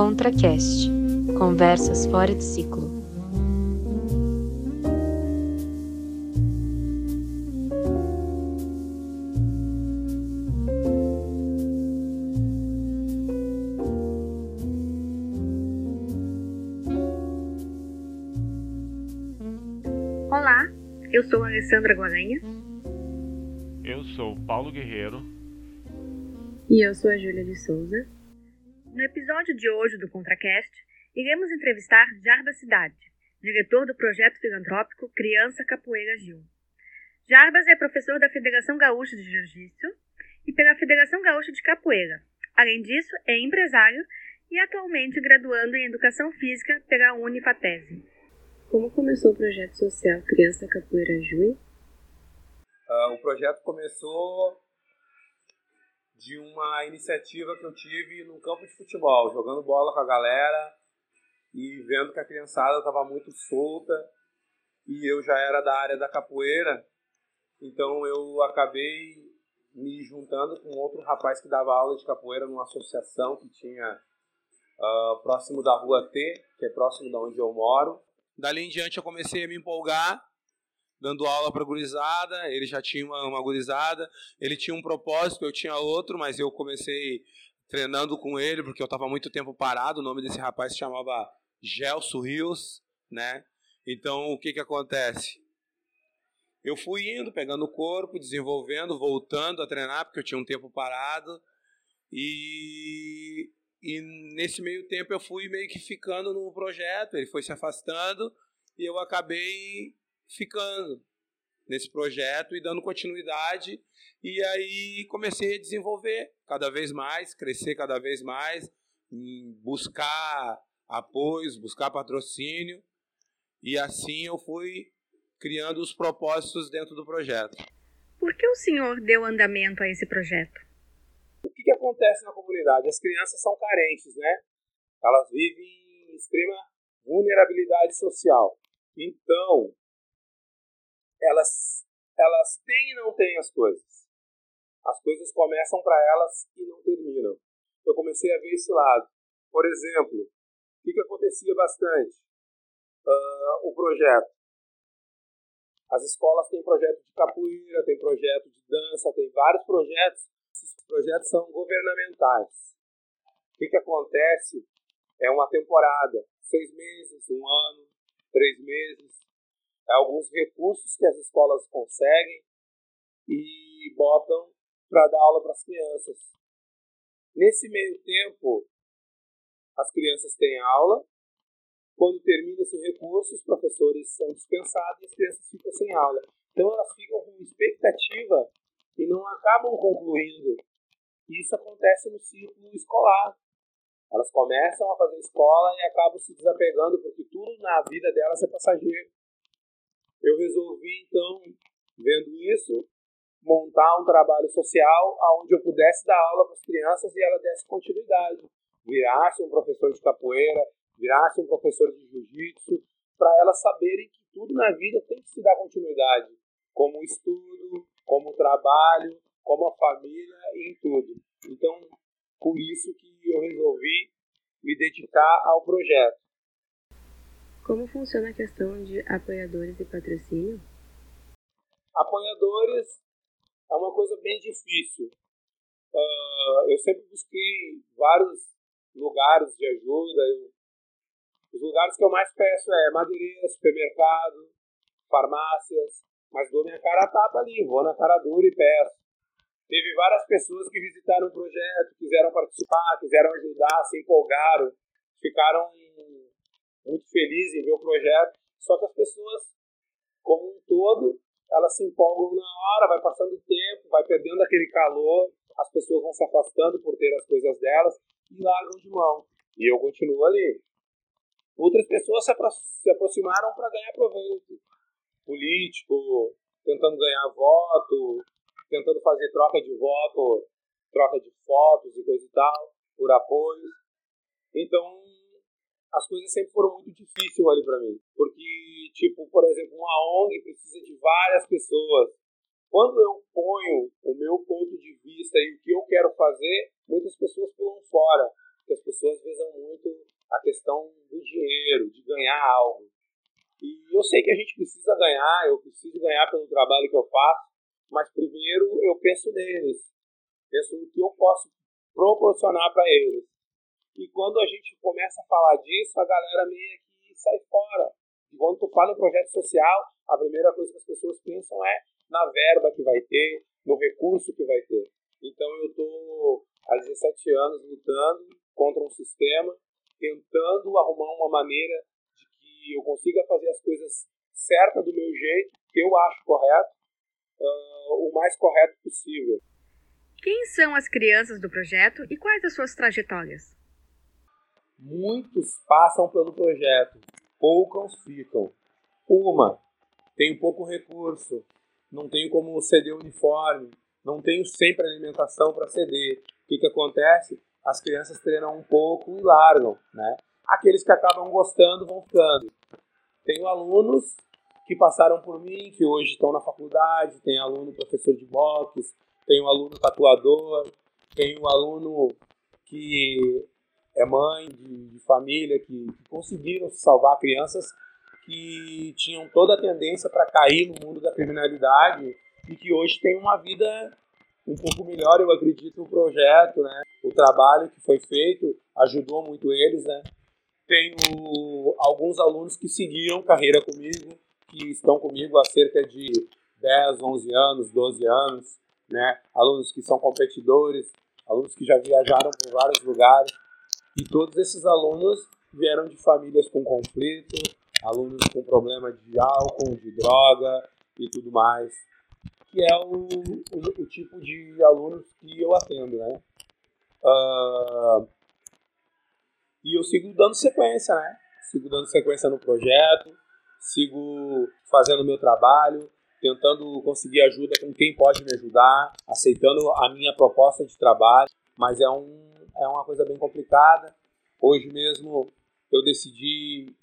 ContraCast Conversas fora de ciclo. Olá, eu sou a Alessandra Guaranha. Eu sou o Paulo Guerreiro. E eu sou a Júlia de Souza. Episódio de hoje do ContraCast, iremos entrevistar Jarbas Cidade, diretor do projeto filantrópico Criança Capoeira Gil. Jarbas é professor da Federação Gaúcha de Jiu-Jitsu e pela Federação Gaúcha de Capoeira. Além disso, é empresário e atualmente graduando em Educação Física pela Unifatese. Como começou o projeto social Criança Capoeira Jui? Uh, o projeto começou de uma iniciativa que eu tive no campo de futebol, jogando bola com a galera e vendo que a criançada estava muito solta e eu já era da área da capoeira, então eu acabei me juntando com outro rapaz que dava aula de capoeira numa associação que tinha uh, próximo da rua T, que é próximo da onde eu moro. Dali em diante eu comecei a me empolgar dando aula para gurizada, ele já tinha uma, uma gurizada, ele tinha um propósito, eu tinha outro, mas eu comecei treinando com ele, porque eu estava muito tempo parado, o nome desse rapaz se chamava Gelso Rios, né? Então, o que que acontece? Eu fui indo, pegando o corpo, desenvolvendo, voltando a treinar, porque eu tinha um tempo parado, e, e nesse meio tempo eu fui meio que ficando no projeto, ele foi se afastando, e eu acabei ficando nesse projeto e dando continuidade. E aí comecei a desenvolver cada vez mais, crescer cada vez mais, buscar apoios, buscar patrocínio. E assim eu fui criando os propósitos dentro do projeto. Por que o senhor deu andamento a esse projeto? O que, que acontece na comunidade? As crianças são carentes, né? Elas vivem em extrema vulnerabilidade social. Então, elas, elas têm e não têm as coisas. As coisas começam para elas e não terminam. Eu comecei a ver esse lado. Por exemplo, o que, que acontecia bastante? Uh, o projeto. As escolas têm projeto de capoeira, tem projeto de dança, tem vários projetos. Esses projetos são governamentais. O que, que acontece? É uma temporada, seis meses, um ano, três meses, alguns recursos que as escolas conseguem e botam para dar aula para as crianças. Nesse meio tempo, as crianças têm aula. Quando termina esse recurso, os professores são dispensados e as crianças ficam sem aula. Então elas ficam com expectativa e não acabam concluindo. Isso acontece no ciclo escolar. Elas começam a fazer escola e acabam se desapegando porque tudo na vida delas é passageiro. Eu resolvi, então, vendo isso, montar um trabalho social onde eu pudesse dar aula para as crianças e ela desse continuidade. Virasse um professor de capoeira, virasse um professor de jiu-jitsu, para elas saberem que tudo na vida tem que se dar continuidade, como estudo, como trabalho, como a família em tudo. Então, por isso que eu resolvi me dedicar ao projeto. Como funciona a questão de apoiadores e patrocínio? Apoiadores é uma coisa bem difícil. Uh, eu sempre busquei vários lugares de ajuda. Eu, os lugares que eu mais peço é madeireira, supermercado, farmácias, mas dou minha cara a tapa ali, vou na cara dura e peço. Teve várias pessoas que visitaram o projeto, quiseram participar, quiseram ajudar, se empolgaram, ficaram muito feliz em ver o projeto. Só que as pessoas, como um todo, elas se empolgam na hora, vai passando o tempo, vai perdendo aquele calor, as pessoas vão se afastando por ter as coisas delas e largam de mão. E eu continuo ali. Outras pessoas se, apro se aproximaram para ganhar proveito. Político, tentando ganhar voto, tentando fazer troca de voto, troca de fotos e coisa e tal, por apoio. Então, as coisas sempre foram muito difíceis ali para mim. Porque, tipo, por exemplo, uma ONG precisa de várias pessoas. Quando eu ponho o meu ponto de vista e o que eu quero fazer, muitas pessoas pulam fora. Porque as pessoas visam muito a questão do dinheiro, de ganhar algo. E eu sei que a gente precisa ganhar, eu preciso ganhar pelo trabalho que eu faço, mas primeiro eu penso neles, penso no que eu posso proporcionar para eles. E quando a gente começa a falar disso, a galera meio que sai fora. E quando tu fala em projeto social, a primeira coisa que as pessoas pensam é na verba que vai ter, no recurso que vai ter. Então eu estou há 17 anos lutando contra um sistema, tentando arrumar uma maneira de que eu consiga fazer as coisas certas do meu jeito, que eu acho correto, uh, o mais correto possível. Quem são as crianças do projeto e quais as suas trajetórias? Muitos passam pelo projeto, poucos ficam. Uma, tenho pouco recurso, não tenho como ceder uniforme, não tenho sempre alimentação para ceder. O que, que acontece? As crianças treinam um pouco e largam, né? Aqueles que acabam gostando vão ficando. Tenho alunos que passaram por mim, que hoje estão na faculdade, tem aluno professor de boxe, tem um aluno tatuador, tem um aluno que é mãe de, de família que, que, conseguiram salvar crianças que tinham toda a tendência para cair no mundo da criminalidade e que hoje têm uma vida um pouco melhor, eu acredito, no projeto, né? O trabalho que foi feito ajudou muito eles, né? Tenho alguns alunos que seguiram carreira comigo, que estão comigo há cerca de 10, 11 anos, 12 anos, né? Alunos que são competidores, alunos que já viajaram por vários lugares, e todos esses alunos vieram de famílias com conflito, alunos com problema de álcool, de droga e tudo mais, que é o, o, o tipo de alunos que eu atendo, né? Uh, e eu sigo dando sequência, né? Sigo dando sequência no projeto, sigo fazendo meu trabalho, tentando conseguir ajuda com quem pode me ajudar, aceitando a minha proposta de trabalho, mas é um é uma coisa bem complicada. Hoje mesmo eu decidi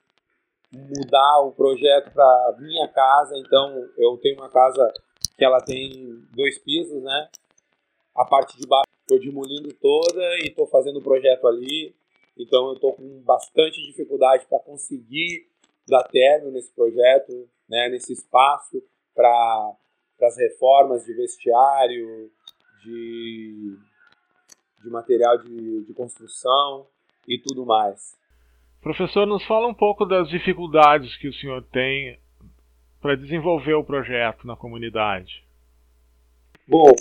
mudar o projeto para minha casa, então eu tenho uma casa que ela tem dois pisos, né? A parte de baixo estou demolindo toda e estou fazendo o projeto ali, então eu estou com bastante dificuldade para conseguir dar término nesse projeto, né? Nesse espaço para as reformas de vestiário, de de material de, de construção e tudo mais. Professor, nos fala um pouco das dificuldades que o senhor tem para desenvolver o projeto na comunidade. Bom,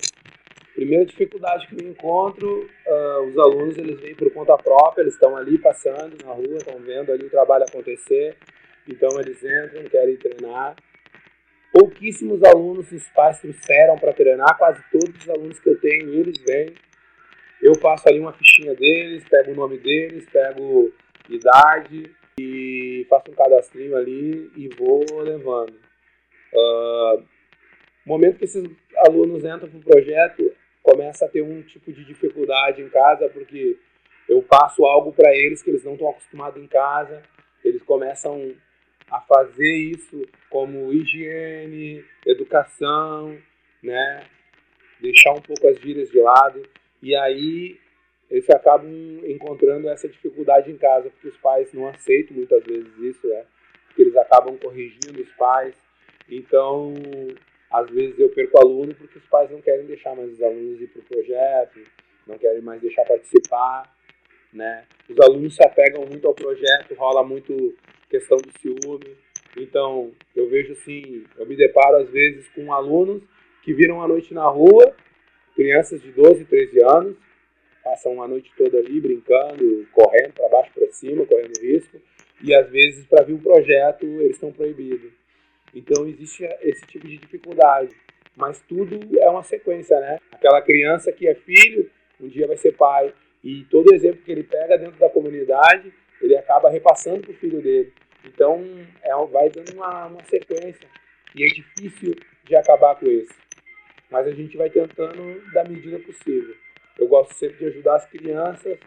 primeira dificuldade que eu encontro, uh, os alunos eles vêm por conta própria, eles estão ali passando na rua, estão vendo ali o trabalho acontecer, então eles entram, querem treinar. Pouquíssimos alunos os pais trouxeram para treinar, quase todos os alunos que eu tenho, eles vêm eu faço ali uma fichinha deles, pego o nome deles, pego idade e faço um cadastrinho ali e vou levando. Uh, momento que esses alunos entram para o projeto, começa a ter um tipo de dificuldade em casa, porque eu passo algo para eles que eles não estão acostumados em casa, eles começam a fazer isso como higiene, educação, né? deixar um pouco as gírias de lado. E aí eles acabam encontrando essa dificuldade em casa, porque os pais não aceitam muitas vezes isso, né? Porque eles acabam corrigindo os pais. Então, às vezes eu perco aluno porque os pais não querem deixar mais os alunos ir para o projeto, não querem mais deixar participar, né? Os alunos se apegam muito ao projeto, rola muito questão do ciúme. Então, eu vejo assim, eu me deparo às vezes com alunos que viram a noite na rua crianças de 12, 13 anos passam a noite toda ali brincando, correndo para baixo para cima, correndo risco, e às vezes para vir um projeto eles estão proibidos. Então existe esse tipo de dificuldade, mas tudo é uma sequência, né? Aquela criança que é filho, um dia vai ser pai, e todo exemplo que ele pega dentro da comunidade, ele acaba repassando para o filho dele. Então é, vai dando uma, uma sequência, e é difícil de acabar com isso mas a gente vai tentando da medida possível. Eu gosto sempre de ajudar as crianças,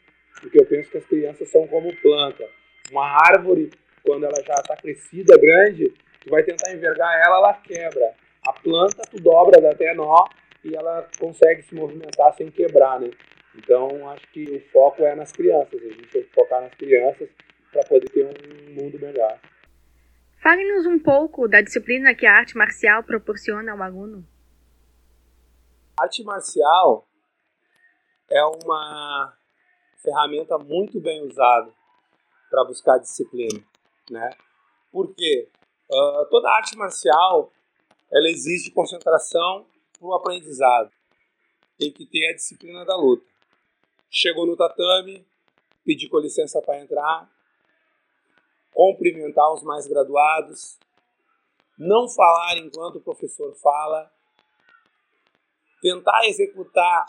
porque eu penso que as crianças são como planta. Uma árvore, quando ela já está crescida, grande, tu vai tentar envergar ela, ela quebra. A planta, tu dobra, até nó, e ela consegue se movimentar sem quebrar, né? Então, acho que o foco é nas crianças. A gente tem que focar nas crianças para poder ter um mundo melhor. Fale-nos um pouco da disciplina que a arte marcial proporciona ao aluno. Arte marcial é uma ferramenta muito bem usada para buscar disciplina, né? Porque uh, toda arte marcial ela exige concentração para o aprendizado. Tem que ter a disciplina da luta. Chegou no tatame, pediu com licença para entrar, cumprimentar os mais graduados, não falar enquanto o professor fala, tentar executar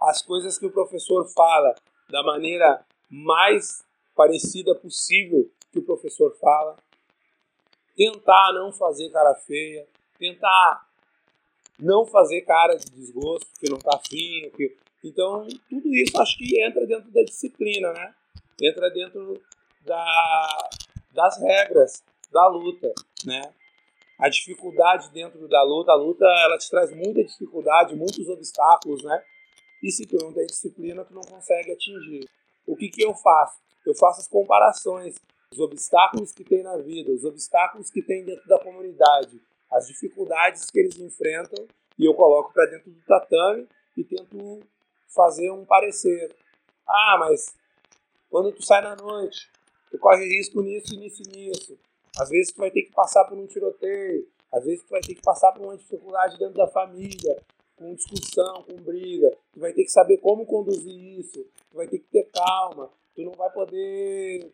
as coisas que o professor fala da maneira mais parecida possível que o professor fala, tentar não fazer cara feia, tentar não fazer cara de desgosto, que não está afim. Que... Então, tudo isso acho que entra dentro da disciplina, né? Entra dentro da, das regras da luta, né? A dificuldade dentro da luta, a luta ela te traz muita dificuldade, muitos obstáculos, né? E se tu não tem disciplina, tu não consegue atingir. O que que eu faço? Eu faço as comparações, os obstáculos que tem na vida, os obstáculos que tem dentro da comunidade, as dificuldades que eles enfrentam e eu coloco para dentro do tatame e tento fazer um parecer. Ah, mas quando tu sai na noite, tu corre risco nisso, nisso nisso. Às vezes tu vai ter que passar por um tiroteio, às vezes tu vai ter que passar por uma dificuldade dentro da família, com discussão, com briga. Tu vai ter que saber como conduzir isso, tu vai ter que ter calma, tu não vai poder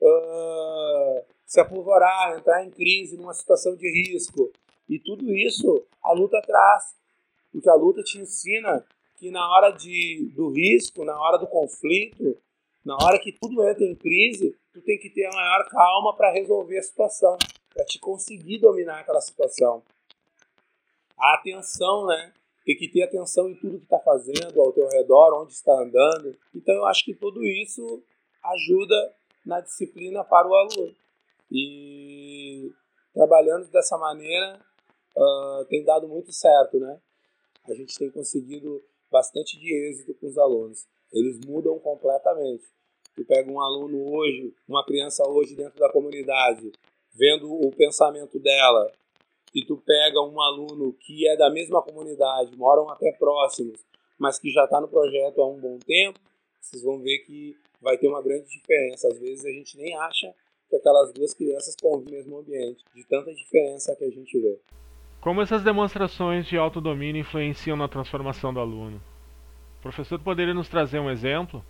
uh, se apavorar, entrar em crise, numa situação de risco. E tudo isso a luta traz. Porque a luta te ensina que na hora de, do risco, na hora do conflito, na hora que tudo entra em crise, tu tem que ter a maior calma para resolver a situação, para te conseguir dominar aquela situação. A atenção, né? Tem que ter atenção em tudo que está fazendo, ao teu redor, onde está andando. Então eu acho que tudo isso ajuda na disciplina para o aluno. E trabalhando dessa maneira uh, tem dado muito certo, né? A gente tem conseguido bastante de êxito com os alunos. Eles mudam completamente. Tu pega um aluno hoje, uma criança hoje dentro da comunidade, vendo o pensamento dela, e tu pega um aluno que é da mesma comunidade, moram até próximos, mas que já está no projeto há um bom tempo, vocês vão ver que vai ter uma grande diferença. Às vezes a gente nem acha que aquelas duas crianças convivem no mesmo ambiente, de tanta diferença que a gente vê. Como essas demonstrações de autodomínio influenciam na transformação do aluno? O professor poderia nos trazer um exemplo?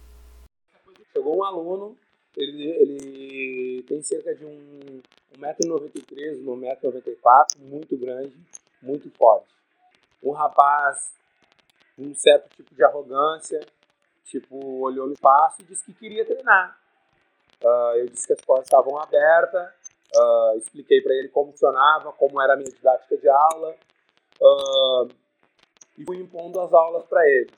Um aluno, ele, ele tem cerca de um 1,93m, 1,94m, muito grande, muito forte. Um rapaz um certo tipo de arrogância, tipo, olhou no espaço e disse que queria treinar. Uh, eu disse que as portas estavam abertas, uh, expliquei para ele como funcionava, como era a minha didática de aula, uh, e fui impondo as aulas para ele.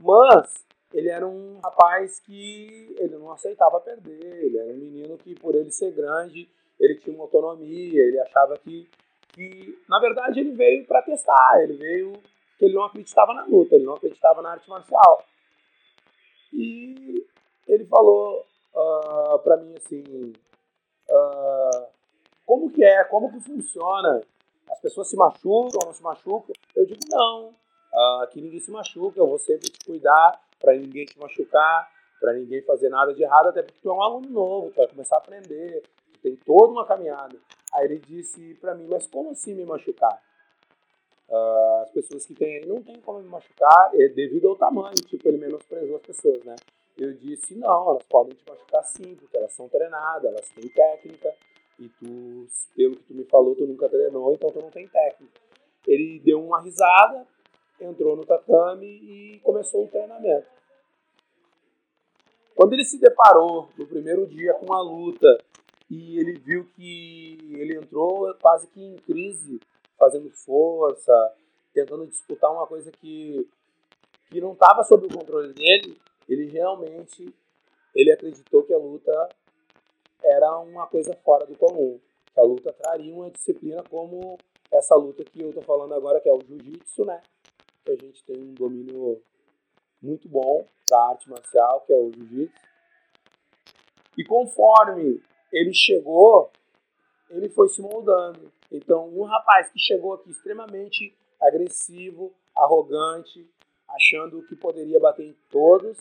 Mas ele era um rapaz que ele não aceitava perder, ele era um menino que, por ele ser grande, ele tinha uma autonomia, ele achava que, que na verdade, ele veio para testar, ele veio que ele não acreditava na luta, ele não acreditava na arte marcial. E ele falou uh, ah, para mim assim, uh, como que é, como que funciona? As pessoas se machucam ou não se machucam? Eu digo, não, uh, aqui ninguém se machuca, eu vou sempre te cuidar para ninguém te machucar, para ninguém fazer nada de errado, até porque tu é um aluno novo, tu vai começar a aprender, tem toda uma caminhada. Aí ele disse para mim, mas como assim me machucar? Uh, as pessoas que têm não tem como me machucar é devido ao tamanho, tipo, ele menosprezou as pessoas, né? Eu disse, não, elas podem te machucar sim, porque elas são treinadas, elas têm técnica, e tu, pelo que tu me falou, tu nunca treinou, então tu não tem técnica. Ele deu uma risada, entrou no tatame e começou o treinamento. Quando ele se deparou no primeiro dia com a luta e ele viu que ele entrou quase que em crise, fazendo força, tentando disputar uma coisa que, que não estava sob o controle dele, ele realmente ele acreditou que a luta era uma coisa fora do comum, que a luta traria uma disciplina como essa luta que eu estou falando agora, que é o jiu-jitsu, né? Que a gente tem um domínio muito bom da arte marcial, que é o jiu-jitsu. E conforme ele chegou, ele foi se moldando. Então, um rapaz que chegou aqui extremamente agressivo, arrogante, achando que poderia bater em todos,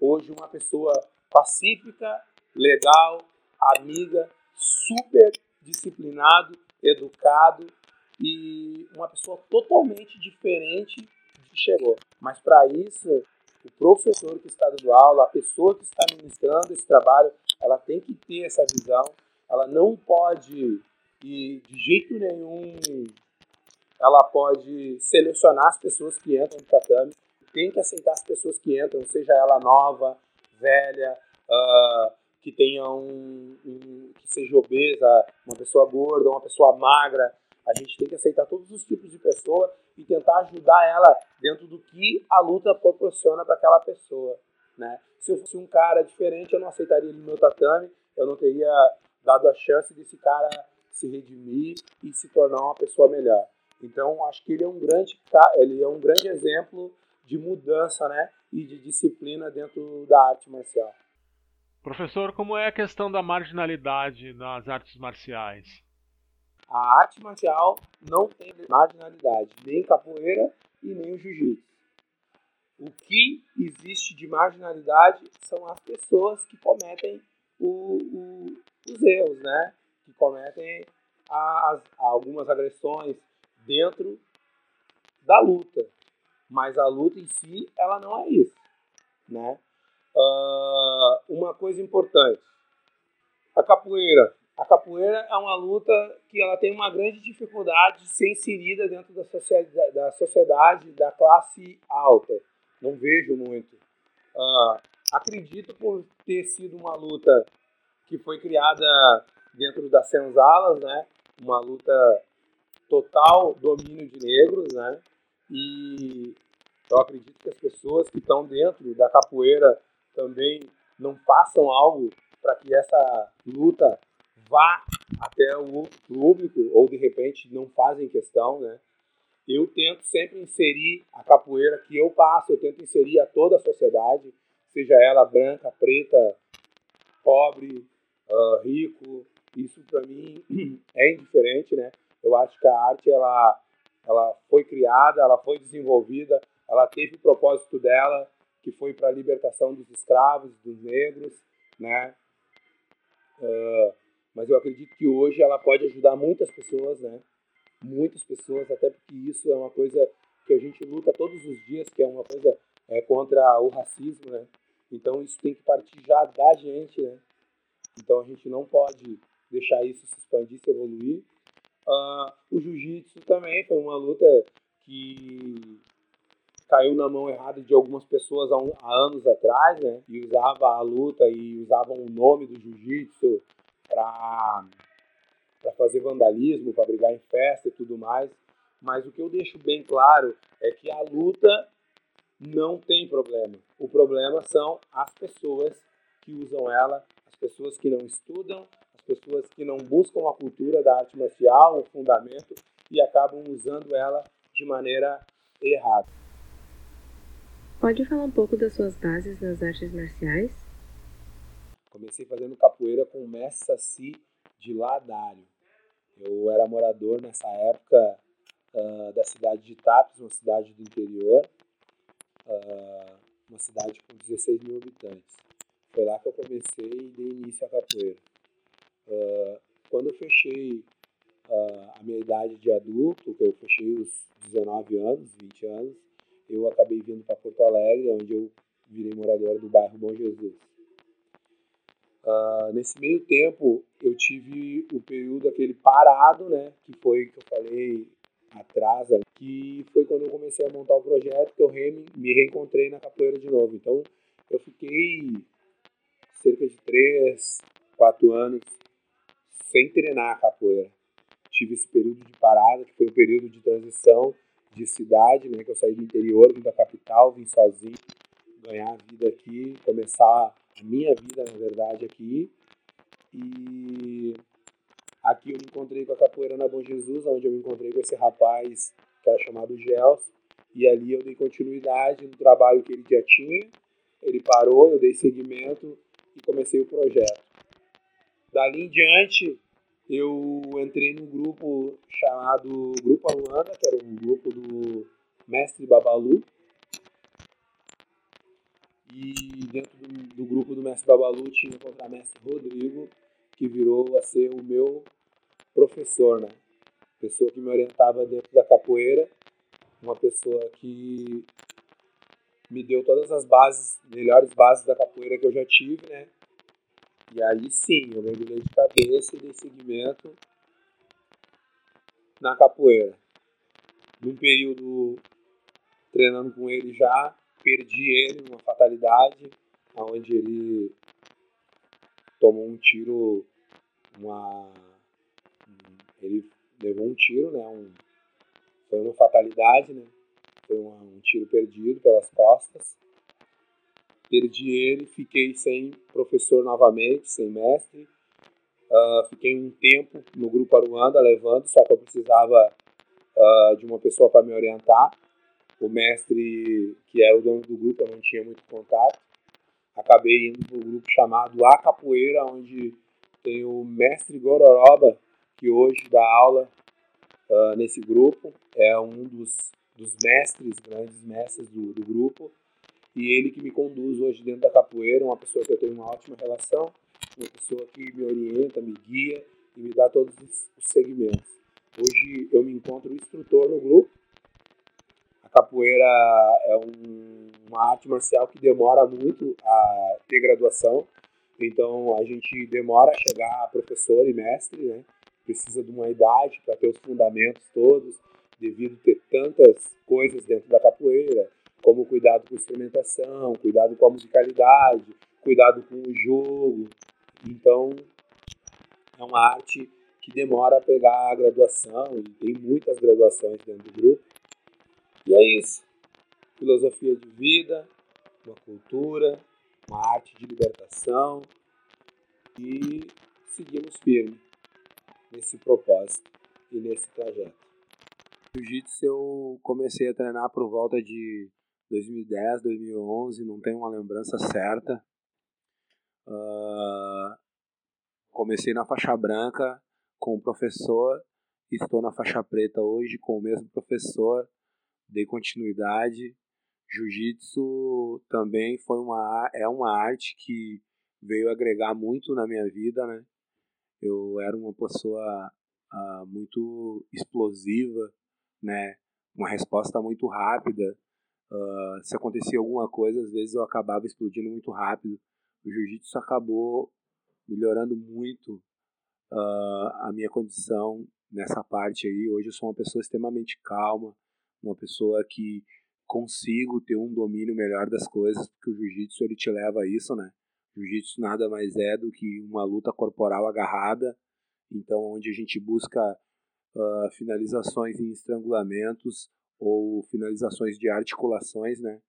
hoje uma pessoa pacífica, legal, amiga, super disciplinado, educado e uma pessoa totalmente diferente que chegou. Mas para isso, o professor que está dando aula, a pessoa que está ministrando esse trabalho, ela tem que ter essa visão, ela não pode e de jeito nenhum. Ela pode selecionar as pessoas que entram no tatame, tem que aceitar as pessoas que entram, seja ela nova, velha, uh, que tenha um, um, que seja obesa, uma pessoa gorda, uma pessoa magra. A gente tem que aceitar todos os tipos de pessoa e tentar ajudar ela dentro do que a luta proporciona para aquela pessoa, né? Se eu fosse um cara diferente, eu não aceitaria ele no meu tatame, eu não teria dado a chance desse cara se redimir e se tornar uma pessoa melhor. Então, acho que ele é um grande, ele é um grande exemplo de mudança, né, e de disciplina dentro da arte marcial. Professor, como é a questão da marginalidade nas artes marciais? A arte marcial não tem marginalidade, nem capoeira e nem o jiu-jitsu. O que existe de marginalidade são as pessoas que cometem o, o, os erros, né? Que cometem as, algumas agressões dentro da luta. Mas a luta em si, ela não é isso, né? Uh, uma coisa importante, a capoeira. A capoeira é uma luta que ela tem uma grande dificuldade de ser inserida dentro da sociedade, da, sociedade, da classe alta. Não vejo muito. Uh, acredito por ter sido uma luta que foi criada dentro das senzalas, né? Uma luta total domínio de negros, né? E eu acredito que as pessoas que estão dentro da capoeira também não façam algo para que essa luta vá até o público ou de repente não fazem questão, né? Eu tento sempre inserir a capoeira que eu passo, eu tento inserir a toda a sociedade, seja ela branca, preta, pobre, uh, rico. Isso para mim é indiferente, né? Eu acho que a arte ela ela foi criada, ela foi desenvolvida, ela teve o propósito dela, que foi para a libertação dos escravos, dos negros, né? Uh, mas eu acredito que hoje ela pode ajudar muitas pessoas, né? Muitas pessoas, até porque isso é uma coisa que a gente luta todos os dias, que é uma coisa é, contra o racismo, né? Então isso tem que partir já da gente, né? Então a gente não pode deixar isso se expandir, se evoluir. Uh, o jiu-jitsu também foi uma luta que caiu na mão errada de algumas pessoas há, um, há anos atrás, né? E usava a luta e usavam o nome do jiu-jitsu para fazer vandalismo, para brigar em festa e tudo mais. Mas o que eu deixo bem claro é que a luta não tem problema. O problema são as pessoas que usam ela, as pessoas que não estudam, as pessoas que não buscam a cultura da arte marcial, o fundamento e acabam usando ela de maneira errada. Pode falar um pouco das suas bases nas artes marciais? Comecei fazendo capoeira com o mestre Saci de Ladário. Eu era morador nessa época uh, da cidade de Tapes, uma cidade do interior, uh, uma cidade com 16 mil habitantes. Foi lá que eu comecei e dei início à capoeira. Uh, quando eu fechei a minha idade de adulto, que eu fechei os 19 anos, 20 anos, eu acabei vindo para Porto Alegre, onde eu virei morador do bairro Bom Jesus. Uh, nesse meio tempo, eu tive o período aquele parado, né, que foi que eu falei atrás, que foi quando eu comecei a montar o projeto, que eu re, me reencontrei na capoeira de novo. Então, eu fiquei cerca de três, quatro anos sem treinar a capoeira. Tive esse período de parada, que foi um período de transição de cidade, né? Que eu saí do interior, vim da capital, vim sozinho, ganhar a vida aqui, começar a minha vida, na verdade, aqui. E aqui eu me encontrei com a capoeira na Bom Jesus, onde eu me encontrei com esse rapaz que era chamado Gels, E ali eu dei continuidade no trabalho que ele já tinha. Ele parou, eu dei seguimento e comecei o projeto. Dali em diante, eu entrei num grupo chamado Grupo Aruanda, que era um grupo do Mestre Babalu. E dentro do, do grupo do Mestre Babalu tinha o contramestre Rodrigo, que virou a ser o meu professor, né? Pessoa que me orientava dentro da capoeira, uma pessoa que me deu todas as bases, melhores bases da capoeira que eu já tive, né? E aí sim, eu mergulhei de cabeça e dei seguimento na capoeira. Num período treinando com ele já, perdi ele numa fatalidade, onde ele tomou um tiro, uma ele levou um tiro, né? Um, foi uma fatalidade, né? Foi uma, um tiro perdido pelas costas. Perdi ele, fiquei sem professor novamente, sem mestre. Uh, fiquei um tempo no grupo Aruanda levando, só que eu precisava uh, de uma pessoa para me orientar. O mestre, que era o dono do grupo, eu não tinha muito contato. Acabei indo para o grupo chamado A Capoeira, onde tem o mestre Gororoba, que hoje dá aula uh, nesse grupo. É um dos, dos mestres, grandes mestres do, do grupo. E ele que me conduz hoje dentro da capoeira, uma pessoa que eu tenho uma ótima relação, uma pessoa que me orienta, me guia e me dá todos os segmentos. Hoje eu me encontro instrutor no grupo. Capoeira é um, uma arte marcial que demora muito a ter graduação, então a gente demora a chegar a professor e mestre, né? precisa de uma idade para ter os fundamentos todos, devido ter tantas coisas dentro da capoeira, como cuidado com a instrumentação, cuidado com a musicalidade, cuidado com o jogo. Então, é uma arte que demora a pegar a graduação, e tem muitas graduações dentro do grupo. E é isso. Filosofia de vida, uma cultura, uma arte de libertação e seguimos firme nesse propósito e nesse trajeto. Jiu-jitsu eu comecei a treinar por volta de 2010, 2011, não tenho uma lembrança certa. Uh, comecei na faixa branca com o professor, estou na faixa preta hoje com o mesmo professor, dei continuidade. Jiu-jitsu também foi uma é uma arte que veio agregar muito na minha vida, né? eu era uma pessoa uh, muito explosiva, né? Uma resposta muito rápida. Uh, se acontecia alguma coisa, às vezes eu acabava explodindo muito rápido. O jiu-jitsu acabou melhorando muito uh, a minha condição nessa parte aí. Hoje eu sou uma pessoa extremamente calma, uma pessoa que consigo ter um domínio melhor das coisas, porque o jiu-jitsu ele te leva a isso, né? Jiu-jitsu nada mais é do que uma luta corporal agarrada, então onde a gente busca uh, finalizações em estrangulamentos ou finalizações de articulações, né?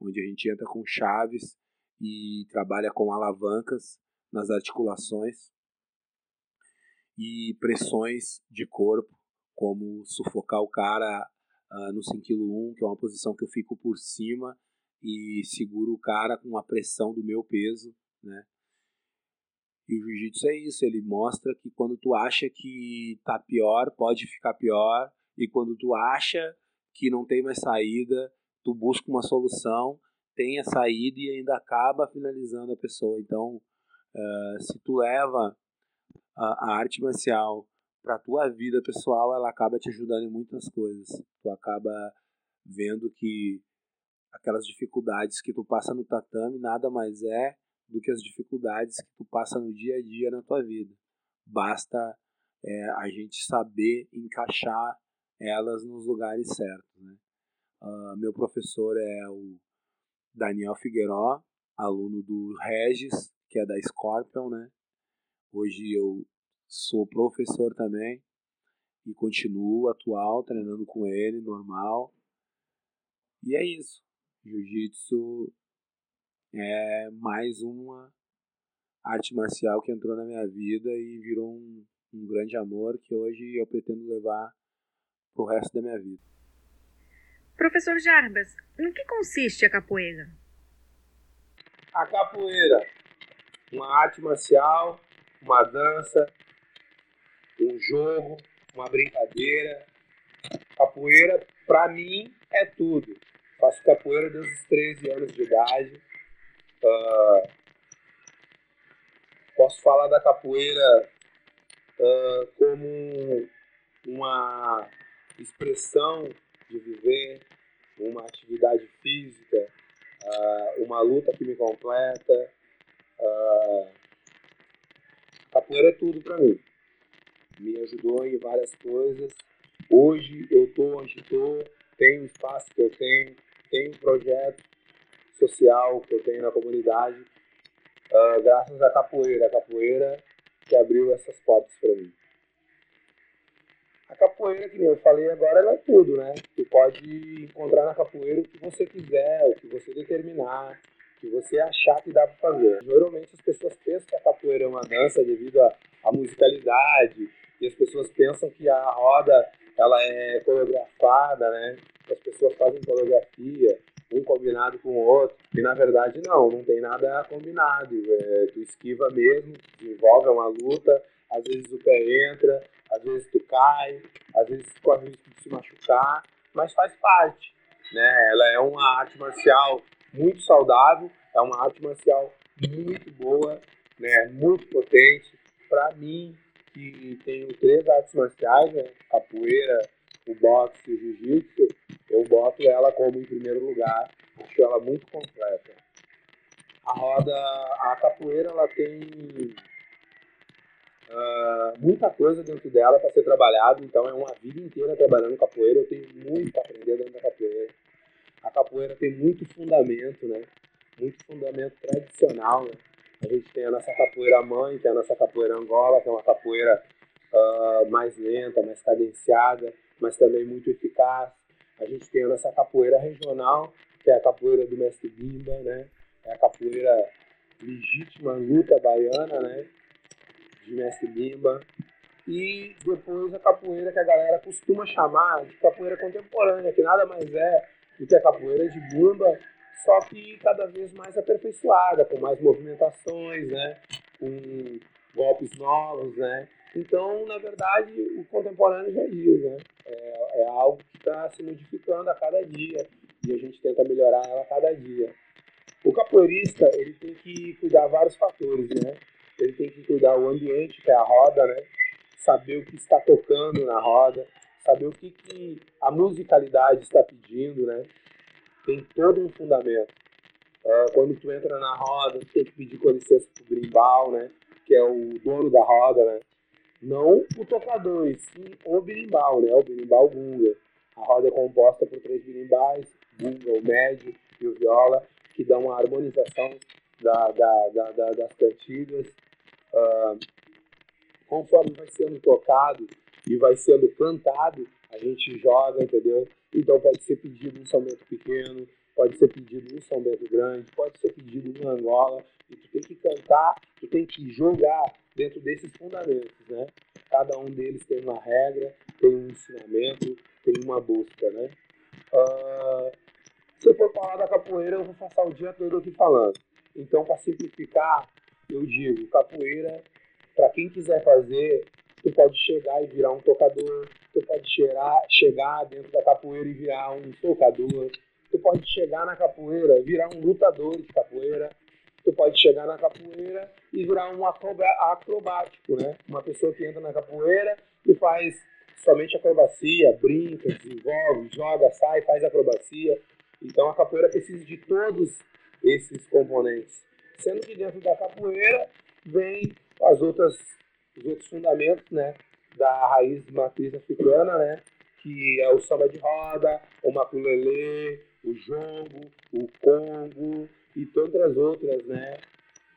Onde a gente entra com chaves e trabalha com alavancas nas articulações e pressões de corpo, como sufocar o cara uh, no 5 kg 1, que é uma posição que eu fico por cima e seguro o cara com a pressão do meu peso né? E o jiu-jitsu é isso, ele mostra que quando tu acha que tá pior, pode ficar pior, e quando tu acha que não tem mais saída, tu busca uma solução, tem a saída e ainda acaba finalizando a pessoa. Então, uh, se tu leva a, a arte marcial para tua vida pessoal, ela acaba te ajudando em muitas coisas. Tu acaba vendo que aquelas dificuldades que tu passa no tatame nada mais é do que as dificuldades que tu passa no dia a dia na tua vida. Basta é, a gente saber encaixar elas nos lugares certos. Né? Uh, meu professor é o Daniel Figueiró, aluno do Regis, que é da Scorpion. Né? Hoje eu sou professor também e continuo atual, treinando com ele, normal. E é isso. Jiu-jitsu é mais uma arte marcial que entrou na minha vida e virou um, um grande amor que hoje eu pretendo levar pro resto da minha vida. Professor Jarbas, no que consiste a capoeira? A capoeira, uma arte marcial, uma dança, um jogo, uma brincadeira. Capoeira, para mim, é tudo. Faço capoeira desde os 13 anos de idade. Uh, posso falar da capoeira uh, como uma expressão de viver, uma atividade física, uh, uma luta que me completa. Uh, capoeira é tudo para mim. Me ajudou em várias coisas. Hoje eu estou onde estou, tenho o espaço que eu tenho, tenho um projeto social que eu tenho na comunidade, uh, graças à capoeira. A capoeira que abriu essas portas para mim. A capoeira, que nem eu falei agora, ela é tudo, né? Tu pode encontrar na capoeira o que você quiser, o que você determinar, o que você achar que dá para fazer. Geralmente as pessoas pensam que a capoeira é uma dança devido à musicalidade, e as pessoas pensam que a roda ela é coreografada, né? As pessoas fazem coreografia, um combinado com o outro, e na verdade não, não tem nada combinado. É, tu esquiva mesmo, desenvolve uma luta, às vezes o pé entra, às vezes tu cai, às vezes tu corre o risco de se machucar, mas faz parte. Né? Ela é uma arte marcial muito saudável, é uma arte marcial muito boa, né? muito potente. Para mim, que tenho três artes marciais, né? capoeira, o boxe e o jiu-jitsu, eu boto ela como em primeiro lugar, acho ela muito completa. A roda, a capoeira, ela tem uh, muita coisa dentro dela para ser trabalhado, então é uma vida inteira trabalhando capoeira, eu tenho muito a aprender dentro da capoeira. A capoeira tem muito fundamento, né? Muito fundamento tradicional, né? A gente tem a nossa capoeira mãe, que é a nossa capoeira Angola, que é uma capoeira uh, mais lenta, mais cadenciada, mas também muito eficaz. A gente tem a nossa capoeira regional, que é a capoeira do mestre Bimba, né? É a capoeira legítima luta baiana, né? De mestre Bimba. E depois a capoeira que a galera costuma chamar de capoeira contemporânea, que nada mais é do que a capoeira de bumba, só que cada vez mais aperfeiçoada, com mais movimentações, né? Com golpes novos, né? Então, na verdade, o contemporâneo já diz, né? É, é algo que está se modificando a cada dia e a gente tenta melhorar ela a cada dia. O capoeirista, ele tem que cuidar vários fatores, né? Ele tem que cuidar o ambiente, que é a roda, né? Saber o que está tocando na roda, saber o que, que a musicalidade está pedindo, né? Tem todo um fundamento. Uh, quando tu entra na roda, tu tem que pedir com licença pro brimbal, né? Que é o dono da roda, né? Não o tocador, e sim o berimbau, né? O berimbau gunga. A roda é composta por três berimbais, gunga, o médio e o viola, que dão uma harmonização da, da, da, da das cantigas. Uh, conforme vai sendo tocado e vai sendo cantado, a gente joga, entendeu? Então pode ser pedido um salmento pequeno, pode ser pedido um salmento grande, pode ser pedido uma angola, e tu tem que cantar, tu tem que jogar dentro desses fundamentos, né? Cada um deles tem uma regra, tem um ensinamento, tem uma busca, né? Uh, se eu for falar da capoeira, eu vou passar o dia todo aqui falando. Então, para simplificar, eu digo, capoeira, para quem quiser fazer, tu pode chegar e virar um tocador, tu pode chegar, chegar dentro da capoeira e virar um tocador, tu pode chegar na capoeira, virar um lutador de capoeira, tu pode chegar na capoeira e virar um acrobático, né? Uma pessoa que entra na capoeira e faz somente acrobacia, brinca, desenvolve, joga, sai, faz acrobacia. Então a capoeira precisa de todos esses componentes. Sendo que dentro da capoeira vem as outras, os outros fundamentos, né? Da raiz matriz africana, né? Que é o samba de roda, o maculelê, o jongo, o congo, e tantas outras né,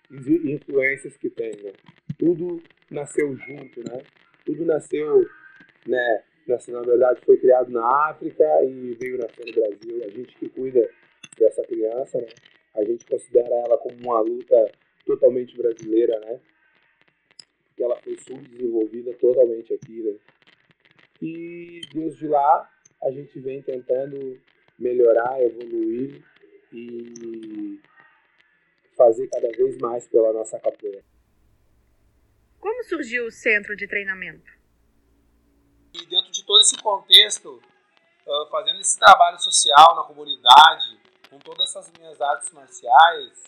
influências que tem. Né? Tudo nasceu junto, né? Tudo nasceu, né? Nasceu, na verdade, foi criado na África e veio nascer no Brasil. A gente que cuida dessa criança, né? A gente considera ela como uma luta totalmente brasileira, né? Porque ela foi subdesenvolvida totalmente aqui, né? E desde lá a gente vem tentando melhorar, evoluir e fazer cada vez mais pela nossa capoeira. Como surgiu o centro de treinamento? E dentro de todo esse contexto, fazendo esse trabalho social na comunidade, com todas essas minhas artes marciais,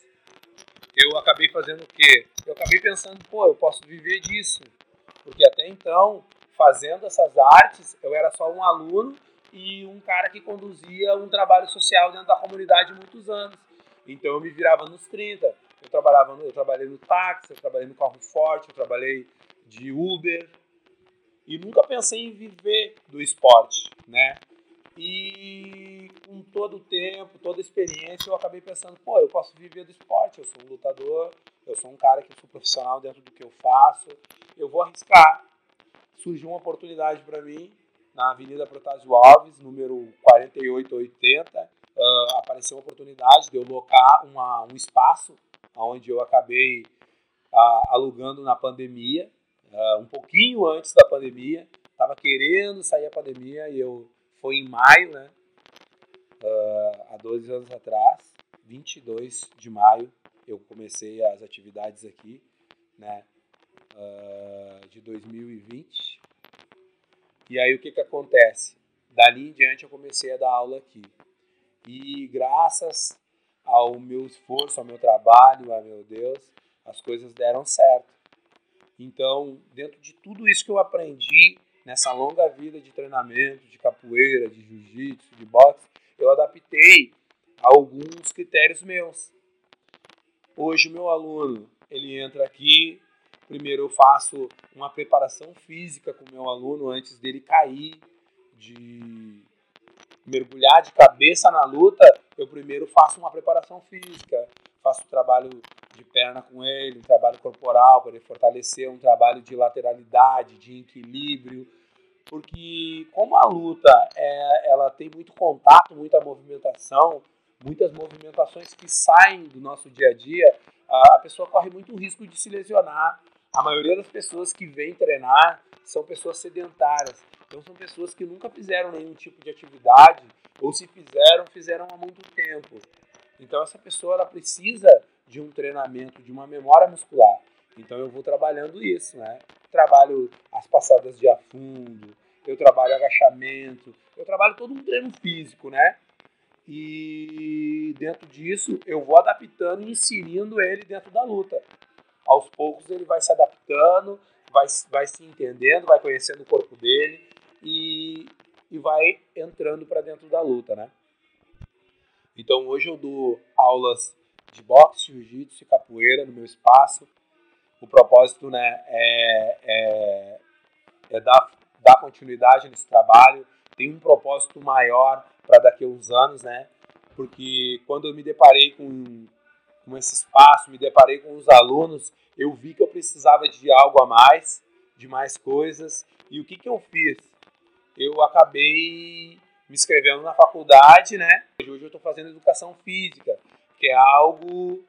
eu acabei fazendo o quê? Eu acabei pensando, pô, eu posso viver disso. Porque até então, fazendo essas artes, eu era só um aluno e um cara que conduzia um trabalho social dentro da comunidade muitos anos. Então eu me virava nos 30. Eu trabalhava no, eu trabalhei no táxi, eu trabalhei no carro forte, eu trabalhei de Uber e nunca pensei em viver do esporte, né? E todo o tempo, toda a experiência, eu acabei pensando, pô, eu posso viver do esporte, eu sou um lutador, eu sou um cara que sou profissional dentro do que eu faço, eu vou arriscar. Surgiu uma oportunidade para mim na Avenida Protásio Alves, número 4880, uh, apareceu uma oportunidade de eu locar uma, um espaço onde eu acabei uh, alugando na pandemia, uh, um pouquinho antes da pandemia, estava querendo sair a pandemia e eu foi em maio, né? Uh, há 12 anos atrás, 22 de maio, eu comecei as atividades aqui, né? Uh, de 2020. E aí o que que acontece? Dali em diante eu comecei a dar aula aqui. E graças ao meu esforço, ao meu trabalho, a meu Deus, as coisas deram certo. Então, dentro de tudo isso que eu aprendi, nessa longa vida de treinamento, de capoeira, de jiu-jitsu, de boxe, eu adaptei alguns critérios meus. Hoje meu aluno, ele entra aqui, primeiro eu faço uma preparação física com o meu aluno antes dele cair, de mergulhar de cabeça na luta, eu primeiro faço uma preparação física, faço trabalho de perna com ele, um trabalho corporal para ele fortalecer, um trabalho de lateralidade, de equilíbrio, porque como a luta é, ela tem muito contato, muita movimentação, muitas movimentações que saem do nosso dia a dia, a pessoa corre muito risco de se lesionar. A maioria das pessoas que vêm treinar são pessoas sedentárias. Então são pessoas que nunca fizeram nenhum tipo de atividade ou se fizeram, fizeram há muito tempo. Então essa pessoa ela precisa de um treinamento, de uma memória muscular. Então eu vou trabalhando isso, né? Trabalho as passadas de afundo, eu trabalho agachamento, eu trabalho todo um treino físico, né? E dentro disso eu vou adaptando e inserindo ele dentro da luta. Aos poucos ele vai se adaptando, vai, vai se entendendo, vai conhecendo o corpo dele e, e vai entrando para dentro da luta, né? Então hoje eu dou aulas de boxe, jiu-jitsu e capoeira no meu espaço. O propósito né, é, é, é dar, dar continuidade nesse trabalho. Tem um propósito maior para daqui a uns anos, né? Porque quando eu me deparei com, com esse espaço, me deparei com os alunos, eu vi que eu precisava de algo a mais, de mais coisas. E o que, que eu fiz? Eu acabei me inscrevendo na faculdade, né? Hoje eu estou fazendo educação física, que é algo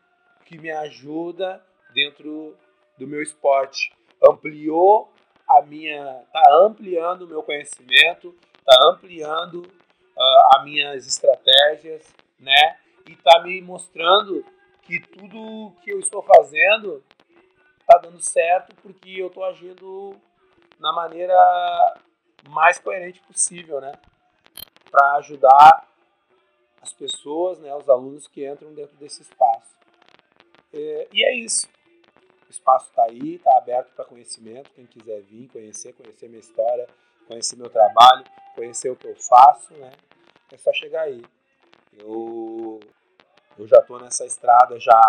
que me ajuda dentro do meu esporte. Ampliou a minha, tá ampliando o meu conhecimento, tá ampliando uh, as minhas estratégias, né? E tá me mostrando que tudo que eu estou fazendo tá dando certo porque eu estou agindo na maneira mais coerente possível, né? para ajudar as pessoas, né, os alunos que entram dentro desse espaço. É, e é isso. O espaço está aí, está aberto para conhecimento. Quem quiser vir conhecer, conhecer minha história, conhecer meu trabalho, conhecer o que eu faço, né, é só chegar aí. Eu, eu já estou nessa estrada já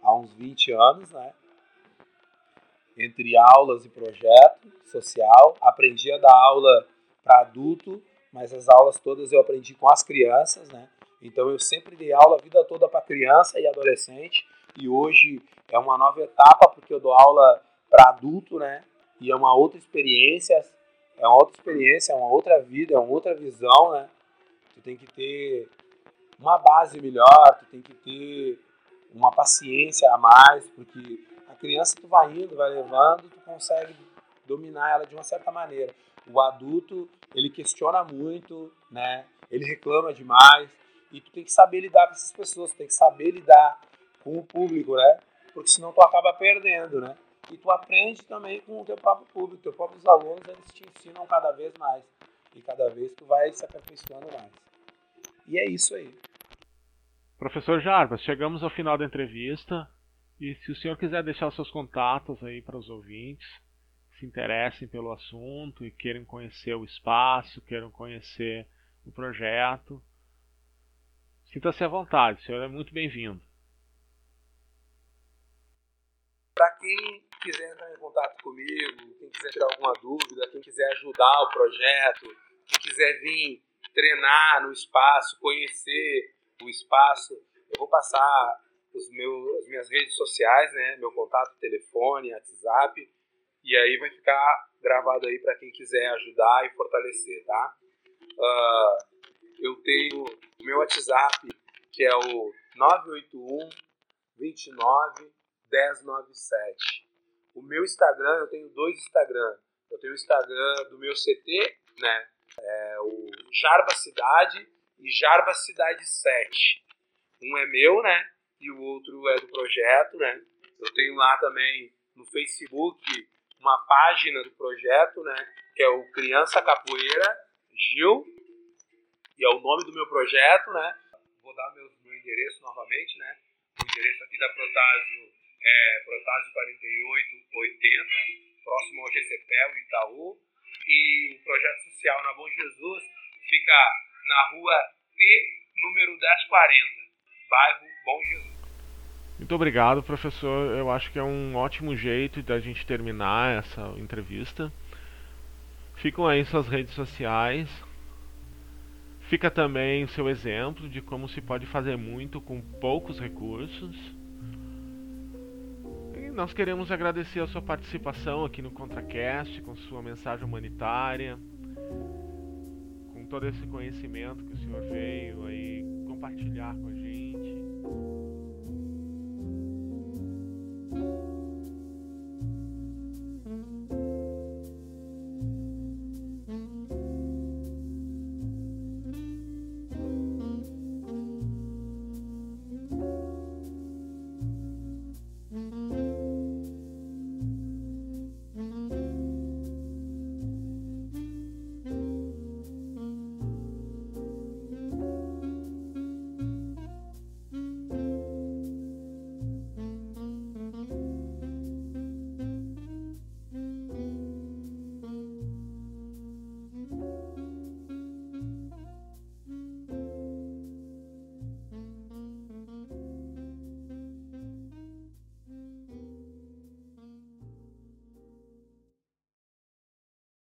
há uns 20 anos, né? Entre aulas e projeto social. Aprendi a dar aula para adulto mas as aulas todas eu aprendi com as crianças, né? Então eu sempre dei aula a vida toda para criança e adolescente e hoje é uma nova etapa porque eu dou aula para adulto, né? E é uma outra experiência, é uma outra experiência, é uma outra vida, é uma outra visão, né? Tu tem que ter uma base melhor, tu tem que ter uma paciência a mais, porque a criança tu vai indo, vai levando, tu consegue dominar ela de uma certa maneira. O adulto, ele questiona muito, né? ele reclama demais. E tu tem que saber lidar com essas pessoas, tu tem que saber lidar com o público, né? Porque senão tu acaba perdendo, né? E tu aprende também com o teu próprio público, teus próprios alunos, eles te ensinam cada vez mais. E cada vez tu vai se aperfeiçoando mais. E é isso aí. Professor Jarbas, chegamos ao final da entrevista. E se o senhor quiser deixar os seus contatos aí para os ouvintes que se interessem pelo assunto e queiram conhecer o espaço, queiram conhecer o projeto, sinta-se à vontade, o senhor é muito bem-vindo. Para quem quiser entrar em contato comigo, quem quiser tirar alguma dúvida, quem quiser ajudar o projeto, quem quiser vir treinar no espaço, conhecer o espaço, eu vou passar os meus, as minhas redes sociais, né? Meu contato, telefone, WhatsApp. E aí vai ficar gravado aí para quem quiser ajudar e fortalecer, tá? Uh, eu tenho o meu WhatsApp, que é o 981 29 1097. O meu Instagram, eu tenho dois Instagram. Eu tenho o Instagram do meu CT, né? É o Jarba Cidade e Jarba Cidade 7. Um é meu, né? E o outro é do projeto, né? Eu tenho lá também no Facebook uma página do projeto, né? Que é o Criança Capoeira Gil. E é o nome do meu projeto, né? Vou dar meu, meu endereço novamente, né? O endereço aqui da Protásio é Protásio 4880, próximo ao GCPEL, Itaú. E o projeto social na Bom Jesus fica na rua T, número 1040, bairro Bom Jesus. Muito obrigado, professor. Eu acho que é um ótimo jeito da gente terminar essa entrevista. Ficam aí suas redes sociais. Fica também o seu exemplo de como se pode fazer muito com poucos recursos. Nós queremos agradecer a sua participação aqui no ContraCast, com sua mensagem humanitária, com todo esse conhecimento que o senhor veio aí compartilhar com a gente.